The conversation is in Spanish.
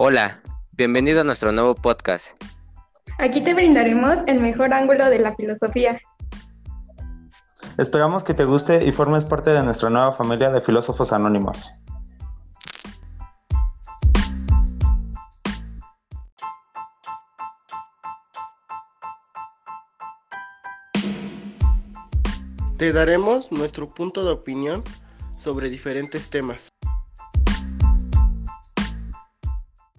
Hola, bienvenido a nuestro nuevo podcast. Aquí te brindaremos el mejor ángulo de la filosofía. Esperamos que te guste y formes parte de nuestra nueva familia de filósofos anónimos. Te daremos nuestro punto de opinión sobre diferentes temas.